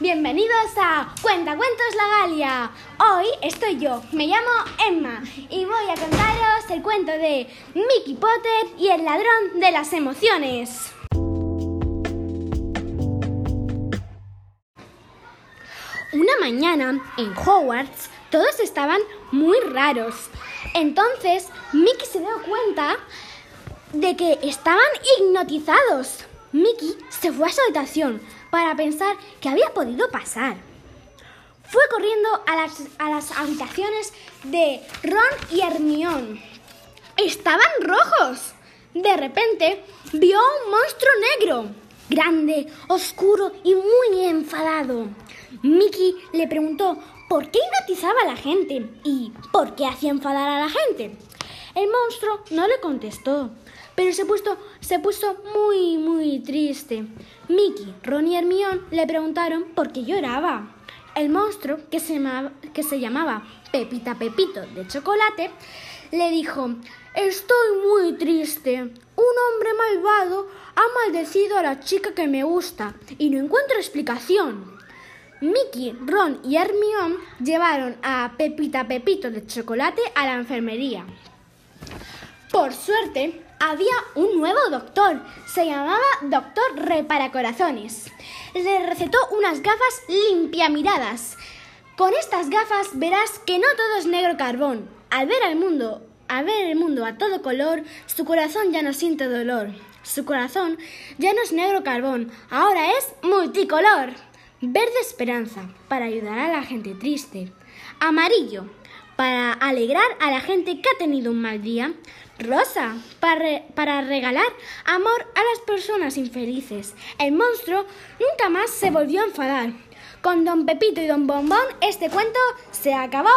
Bienvenidos a Cuenta Cuentos La Galia. Hoy estoy yo, me llamo Emma y voy a contaros el cuento de Mickey Potter y el ladrón de las emociones. Una mañana en Hogwarts todos estaban muy raros. Entonces Mickey se dio cuenta de que estaban hipnotizados. Mickey se fue a su habitación para pensar qué había podido pasar. Fue corriendo a las, a las habitaciones de Ron y Hermione. Estaban rojos. De repente vio un monstruo negro, grande, oscuro y muy enfadado. Mickey le preguntó por qué hipnotizaba a la gente y por qué hacía enfadar a la gente. El monstruo no le contestó, pero se puso, se puso muy, muy triste. Mickey, Ron y Hermione le preguntaron por qué lloraba. El monstruo, que se, llamaba, que se llamaba Pepita Pepito de Chocolate, le dijo, estoy muy triste. Un hombre malvado ha maldecido a la chica que me gusta y no encuentro explicación. Mickey, Ron y Hermione llevaron a Pepita Pepito de Chocolate a la enfermería. Por suerte, había un nuevo doctor. Se llamaba Doctor Reparacorazones. Le recetó unas gafas limpiamiradas. Con estas gafas verás que no todo es negro carbón. Al ver al mundo, al ver el mundo a todo color, su corazón ya no siente dolor. Su corazón ya no es negro carbón, ahora es multicolor. Verde esperanza, para ayudar a la gente triste. Amarillo, para alegrar a la gente que ha tenido un mal día. Rosa, para, para, regalar amor a las personas infelices. El monstruo nunca más se volvió a enfadar. Con Don Pepito y Don Bombón, este cuento se acabó.